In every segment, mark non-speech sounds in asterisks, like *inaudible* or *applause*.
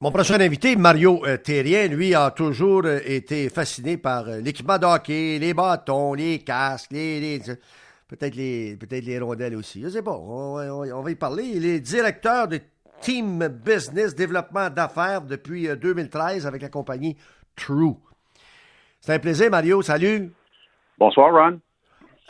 Mon prochain invité, Mario euh, Thérien, lui, a toujours euh, été fasciné par euh, l'équipement de hockey, les bâtons, les casques, les, peut-être les, peut-être les rondelles aussi. Je sais pas, on, va y parler. Il est directeur de Team Business Développement d'affaires depuis 2013 avec la compagnie True. C'est un plaisir, Mario. Salut. Bonsoir, Ron.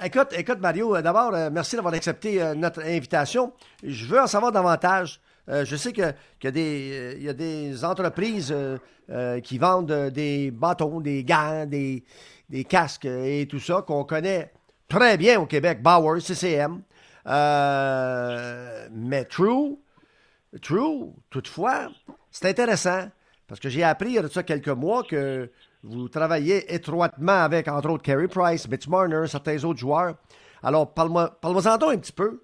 Écoute, écoute Mario, d'abord, merci d'avoir accepté notre invitation. Je veux en savoir davantage euh, je sais qu'il y, y, a des entreprises euh, euh, qui vendent des bâtons, des gants, des, casques et tout ça qu'on connaît très bien au Québec, Bauer, CCM. mais True, True, toutefois, c'est intéressant parce que j'ai appris il y a ça quelques mois que vous travaillez étroitement avec, entre autres, Carey Price, Mitch Marner, certains autres joueurs. Alors, parle-moi parle en un petit peu.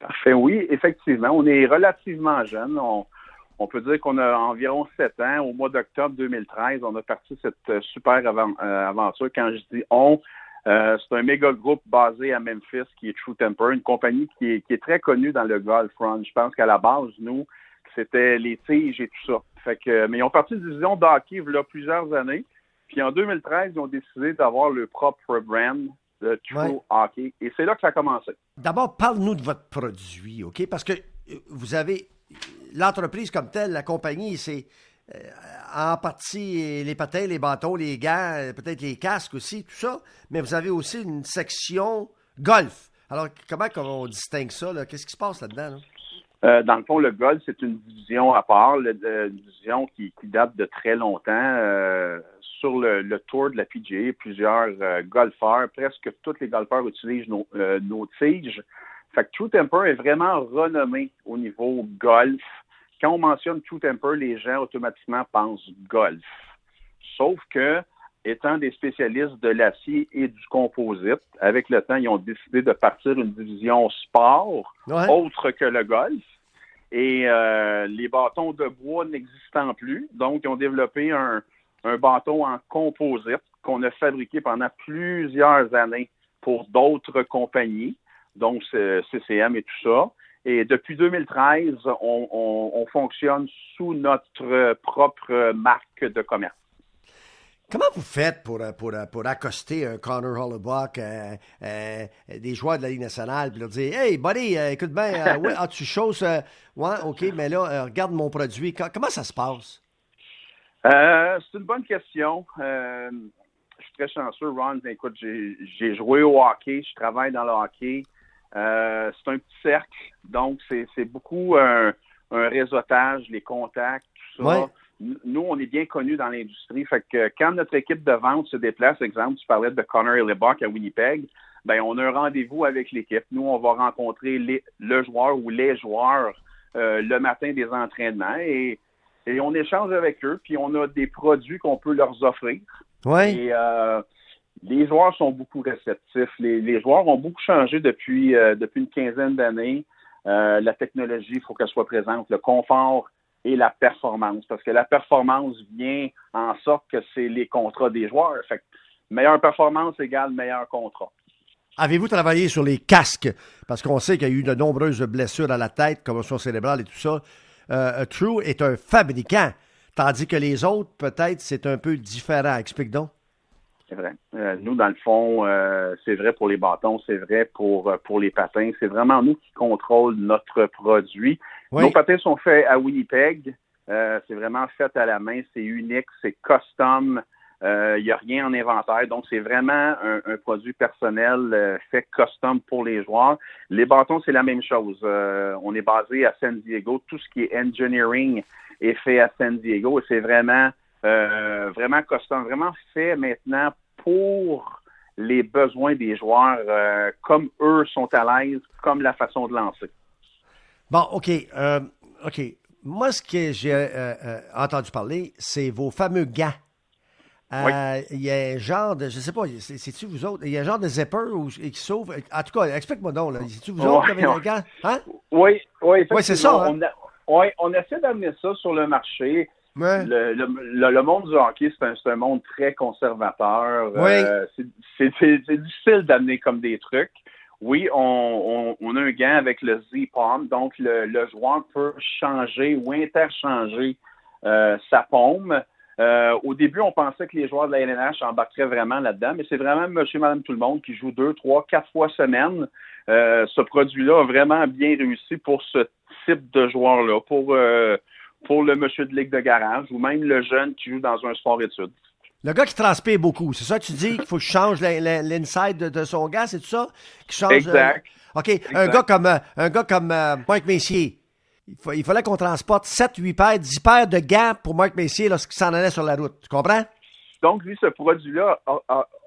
Parfait, oui, effectivement. On est relativement jeune. On, peut dire qu'on a environ sept ans. Au mois d'octobre 2013, on a parti cette euh, super euh, aventure. Quand je dis on, euh, c'est un méga groupe basé à Memphis qui est True Temper, une compagnie qui est, très connue dans le golf front. Je pense qu'à la base, nous, c'était les tiges et tout ça. Fait que, mais ils ont parti de division d'hockey il y a plusieurs années. Puis en 2013, ils ont décidé d'avoir leur propre brand de True Hockey. Et c'est là que ça a commencé. D'abord, parle-nous de votre produit, OK? Parce que euh, vous avez l'entreprise comme telle, la compagnie, c'est euh, en partie les patins, les bâtons, les gants, euh, peut-être les casques aussi, tout ça, mais vous avez aussi une section golf. Alors, comment on distingue ça? Qu'est-ce qui se passe là-dedans? dans le fond, le golf, c'est une division à part, une division qui, date de très longtemps sur le, tour de la PGA, plusieurs euh, golfeurs, presque tous les golfeurs utilisent nos, euh, nos tiges. Fait que True Temper est vraiment renommé au niveau golf. Quand on mentionne True Temper, les gens automatiquement pensent golf. Sauf que, étant des spécialistes de l'acier et du composite, avec le temps, ils ont décidé de partir une division sport autre que le golf. Et euh, les bâtons de bois n'existant plus, donc ils ont développé un, un bâton en composite qu'on a fabriqué pendant plusieurs années pour d'autres compagnies, donc CCM et tout ça. Et depuis 2013, on, fonctionne sous notre propre marque de commerce. Comment vous faites pour, pour, pour accoster un Connor Hollaback, euh, euh, des joueurs de la Ligue nationale, puis leur dire Hey, buddy, euh, écoute bien, ouais, *laughs* as-tu chose Ouais, OK, *laughs* mais là, regarde mon produit. Comment ça se passe? Euh, c'est une bonne question. Euh, je suis très chanceux, Ron. Écoute, j'ai joué au hockey, je travaille dans le hockey. Euh, c'est un petit cercle, donc c'est beaucoup un, réseautage, les contacts, tout ça. Nous, on est bien connus dans l'industrie. Fait que quand notre équipe de vente se déplace, exemple, tu parlais de Connor Lebuck à Winnipeg, ben on a un rendez-vous avec l'équipe. Nous, on va rencontrer le joueur ou les joueurs le matin des entraînements et et on échange avec eux, puis on a des produits qu'on peut leur offrir. Oui. Et euh, les joueurs sont beaucoup réceptifs. Les, joueurs ont beaucoup changé depuis, euh, depuis une quinzaine d'années. Euh, la technologie, il faut qu'elle soit présente, le confort et la performance, parce que la performance vient en sorte que c'est les contrats des joueurs. Fait meilleure performance égale meilleur contrat. Avez-vous travaillé sur les casques? Parce qu'on sait qu'il y a eu de nombreuses blessures à la tête, commotion cérébrale et tout ça. Euh, True est un fabricant, tandis que les autres, peut-être, c'est un peu différent. Explique donc. C'est vrai. Euh, nous, dans le fond, euh, c'est vrai pour les bâtons, c'est vrai pour, pour les patins. C'est vraiment nous qui contrôlons notre produit. Nos patins sont faits à Winnipeg. c'est vraiment fait à la main. C'est unique. C'est custom. Il euh, n'y a rien en inventaire. Donc, c'est vraiment un, produit personnel euh, fait custom pour les joueurs. Les bâtons, c'est la même chose. Euh, on est basé à San Diego. Tout ce qui est engineering est fait à San Diego et c'est vraiment, vraiment custom, vraiment fait maintenant pour les besoins des joueurs, comme eux sont à l'aise, comme la façon de lancer. Bon, OK. OK. Moi, ce que j'ai entendu parler, c'est vos fameux gants euh, il y a un genre de, je sais pas, c'est-tu vous autres, il y a un genre de zipper qui s'ouvre. En tout cas, explique-moi donc, là. C'est-tu vous autres qui avez un gant? Hein? Oui, oui, oui c'est ça. Hein? On, on essaie d'amener ça sur le marché. Le, le, monde du hockey, c'est un, un, monde très conservateur. Euh, c'est difficile d'amener comme des trucs. Oui, on, on, a un gant avec le Z-Palm, donc le, joueur peut changer ou interchanger ça paume. Au début, on pensait que les joueurs de la LNH embarqueraient vraiment là-dedans, mais c'est vraiment monsieur, madame, tout le monde qui joue deux, trois, quatre fois semaine. ce produit-là a vraiment bien réussi pour ce type de joueur-là, pour, pour le monsieur de ligue de garage ou même le jeune qui joue dans un sport-études. Le gars qui transpire beaucoup, c'est ça que tu dis qu'il faut que je change l'inside de, son gars, c'est tout ça? Qui change, euh, exact. OK, un gars comme, euh, un gars comme euh, Mike Messier, il, fallait qu'on transporte 7, 8 paires, 10 paires de gants pour Mike Messier lorsqu'il s'en allait sur la route. Tu comprends? Donc, lui, ce produit-là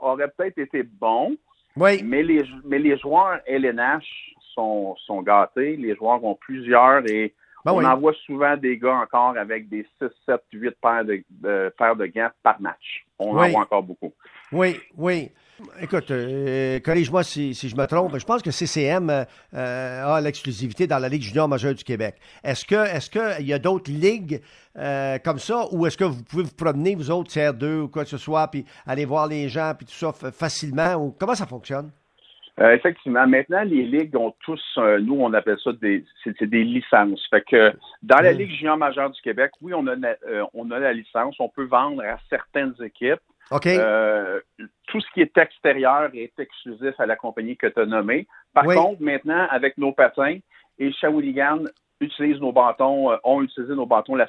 aurait peut-être été bon, oui. mais, les, mais les joueurs LNH sont, sont gâtés. Les joueurs ont plusieurs et ben on en voit souvent des gars encore avec des 6, 7, 8 paires de, paires de gants par match. On en voit encore beaucoup. Oui, oui. Écoute, euh, corrige-moi si, je me trompe. Je pense que CCM euh, euh, a l'exclusivité dans la Ligue junior majeure du Québec. Est-ce que est-ce qu'il y a d'autres ligues comme ça ou est-ce que vous pouvez vous promener, vous autres, CR2 ou quoi que ce soit, puis aller voir les gens, puis tout ça facilement? Ou comment ça fonctionne? Effectivement. Maintenant, les ligues ont tous, nous, on appelle ça des, c'est, des licences. Fait que dans la mm. Ligue junior majeure du Québec, oui, on a, on a la licence. On peut vendre à certaines équipes. OK. tout ce qui est extérieur est exclusif à la compagnie que tu as nommée. Par contre, maintenant, avec nos patins, et Shawinigan utilise nos bâtons, ont utilisé nos bâtons la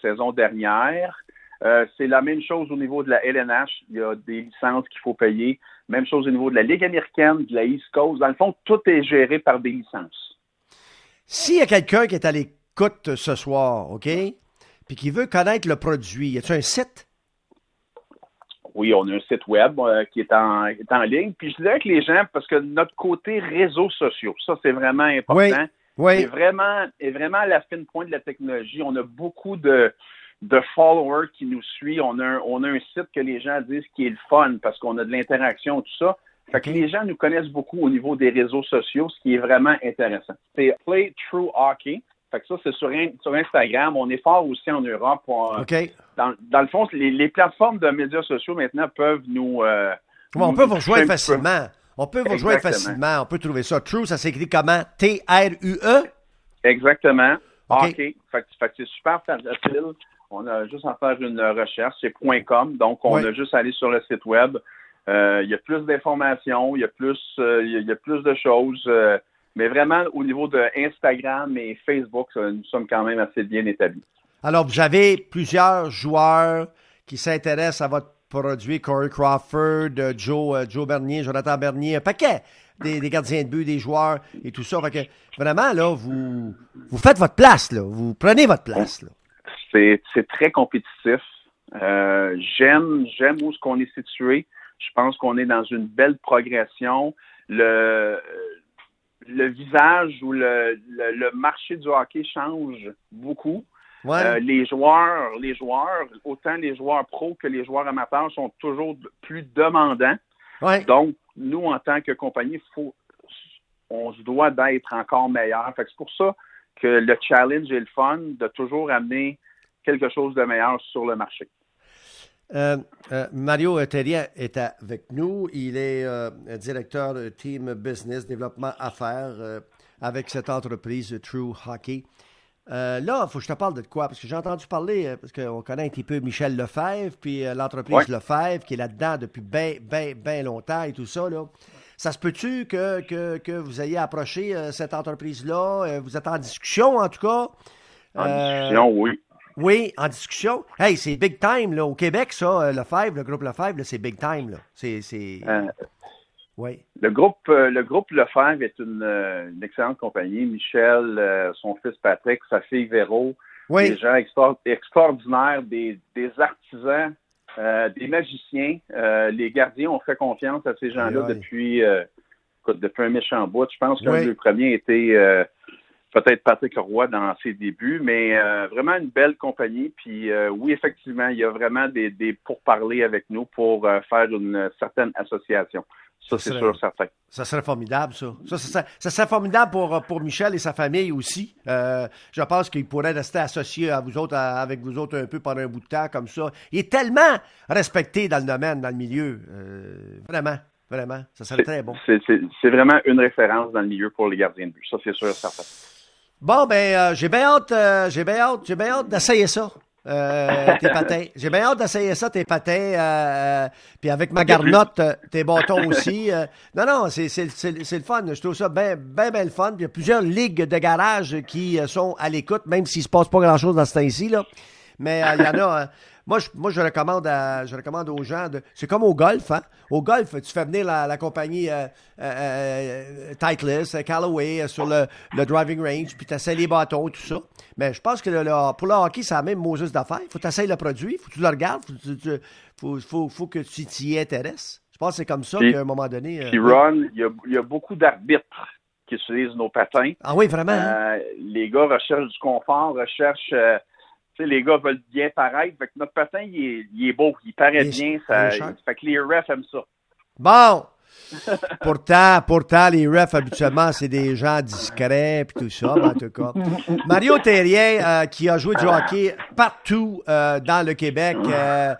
saison dernière. Euh, c'est la même chose au niveau de la LNH. Il y a des licences qu'il faut payer. Même chose au niveau de la Ligue américaine, de la East Coast. Dans le fond, tout est géré par des licences. S'il y a quelqu'un qui est à l'écoute ce soir, OK, puis qui veut connaître le produit, y a-t-il un site? Oui, on a un site web euh, qui est en, ligne. Puis je dirais que les gens, parce que notre côté réseaux sociaux, ça c'est vraiment important. Oui. Est vraiment, est vraiment à la fine pointe de la technologie. On a beaucoup de, de followers qui nous suivent. On a, un, on a un site que les gens disent qui est le fun parce qu'on a de l'interaction, tout ça. Fait que les gens nous connaissent beaucoup au niveau des réseaux sociaux, ce qui est vraiment intéressant. C'est Play True Hockey. Fait que ça, c'est sur, sur, Instagram. On est fort aussi en Europe. Dans, dans, le fond, les, les, plateformes de médias sociaux maintenant peuvent nous. Euh, on peut vous rejoindre facilement. On peut vous rejoindre facilement. On peut trouver ça. True, ça s'écrit comment? T-R-U-E? Exactement. Hockey. Fait, fait que c'est super facile. On a juste à faire une recherche, c'est .com, donc on a juste à aller sur le site web. Euh, il y a plus d'informations, il y a plus, euh, il y a plus de choses. Euh, mais vraiment, au niveau de Instagram et Facebook, nous sommes quand même assez bien établis. Alors, vous avez plusieurs joueurs qui s'intéressent à votre produit, Corey Crawford, Joe, Joe Bernier, Jonathan Bernier, un paquet des, gardiens de but, des joueurs et tout ça. vraiment, là, vous, vous faites votre place, là. Vous prenez votre place, là. C'est très compétitif. Euh, j'aime j'aime où ce qu'on est situé. Je pense qu'on est dans une belle progression. Le le visage ou le, le, marché du hockey change beaucoup. Euh, les joueurs, les joueurs, autant les joueurs pros que les joueurs amateurs sont toujours plus demandants. Donc, nous, en tant que compagnie, faut, on se doit d'être encore meilleur. c'est pour ça que le challenge est le fun de toujours amener quelque chose de meilleur sur le marché. Euh, euh, Mario Terrien est avec nous. Il est euh, directeur de Team Business Développement Affaires avec cette entreprise True Hockey. là, il faut que je te parle de quoi? Parce que j'ai entendu parler, parce qu'on connaît un petit peu Michel Lefebvre, puis l'entreprise Lefebvre qui est là-dedans depuis bien, bien, bien longtemps et tout ça. Là. Ça se peut-tu que, que, que, vous ayez approché cette entreprise-là? vous êtes en discussion, en tout cas? En discussion, oui. Oui, en discussion. Hey, c'est big time, là. Au Québec, ça, euh, le Lefebvre, le groupe Lefebvre, c'est big time, là. C'est. Euh, oui. Le groupe, euh, le groupe Lefebvre est une, excellente compagnie. Michel, son fils Patrick, sa fille Véro. Oui. Des gens extraordinaires, des, des artisans, des magiciens. les gardiens ont fait confiance à ces gens-là depuis, depuis un méchant bout. Je pense qu'un des premiers était peut-être Patrick Roy dans ses débuts, mais euh, vraiment une belle compagnie. Puis euh, oui, effectivement, il y a vraiment des, des pourparlers avec nous pour euh, faire une certaine association. Ça, c'est sûr, certain. Ça serait formidable, ça. Ça, serait, formidable pour, pour Michel et sa famille aussi. je pense qu'il pourrait rester associé à vous autres, avec vous autres un peu pendant un bout de temps comme ça. Il est tellement respecté dans le domaine, dans le milieu. vraiment, vraiment. Ça serait très bon. C'est vraiment une référence dans le milieu pour les gardiens de but. Ça, c'est sûr, certain. Bon, ben, euh, j'ai bien hâte, euh, j'ai bien hâte, j'ai bien hâte d'essayer ça. *laughs* tes patins. J'ai bien hâte d'essayer ça, tes patins. puis avec ma garnotte, tes bâtons aussi. non, non, c'est le fun. Je trouve ça bien, bien, bien le fun. Puis il y a plusieurs ligues de garage qui sont à l'écoute, même s'il ne se passe pas grand-chose dans ce temps-ci. Mais il y en a. Moi, je, moi, je recommande, je recommande aux gens de. C'est comme au golf, hein? Au golf, tu fais venir la, compagnie euh, euh, euh Titleist, Callaway sur le, driving range, puis tu essaies les bâtons, tout ça. Mais je pense que pour le hockey, c'est la même Moses d'affaires. Il faut que tu le produit, il faut que tu le regardes, il faut, faut, que tu t'y intéresses. Je pense que c'est comme ça qu'à un moment donné. Puis Ron, il y a, beaucoup d'arbitres qui utilisent nos patins. Ah oui, vraiment? Hein? les gars recherchent du confort, recherchent les gars veulent bien paraître. Fait que notre patin, il est, beau, il paraît bien. Ça, fait que les refs aiment ça. Bon! *laughs* pourtant, pourtant, les refs, habituellement, c'est des gens discrets et tout ça, en tout cas. Mario Terrien, euh, qui a joué du hockey partout euh, dans le Québec euh,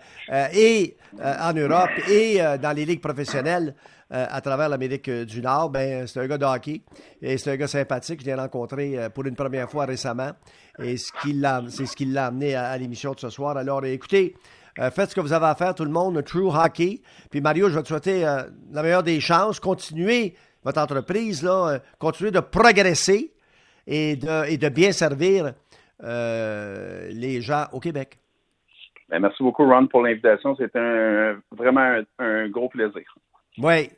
et en Europe et dans les ligues professionnelles à travers l'Amérique du Nord, ben, c'est un gars de hockey et c'est un gars sympathique. Je l'ai rencontré pour une première fois récemment. Et c'est ce qui l'a amené à, l'émission de ce soir. Alors, écoutez, euh, faites ce que vous avez à faire, tout le monde, True Hockey. Puis Mario, je vais te souhaiter euh, la meilleure des chances. Continuez votre entreprise, euh, continuez de progresser et de, et de bien servir les gens au Québec. Ben, merci beaucoup, Ron, pour l'invitation. C'était vraiment un, gros plaisir. Oui,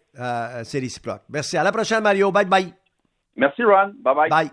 c'est réciproque. Merci. À la prochaine, Mario. Bye bye. Merci, Ron. Bye bye. Bye.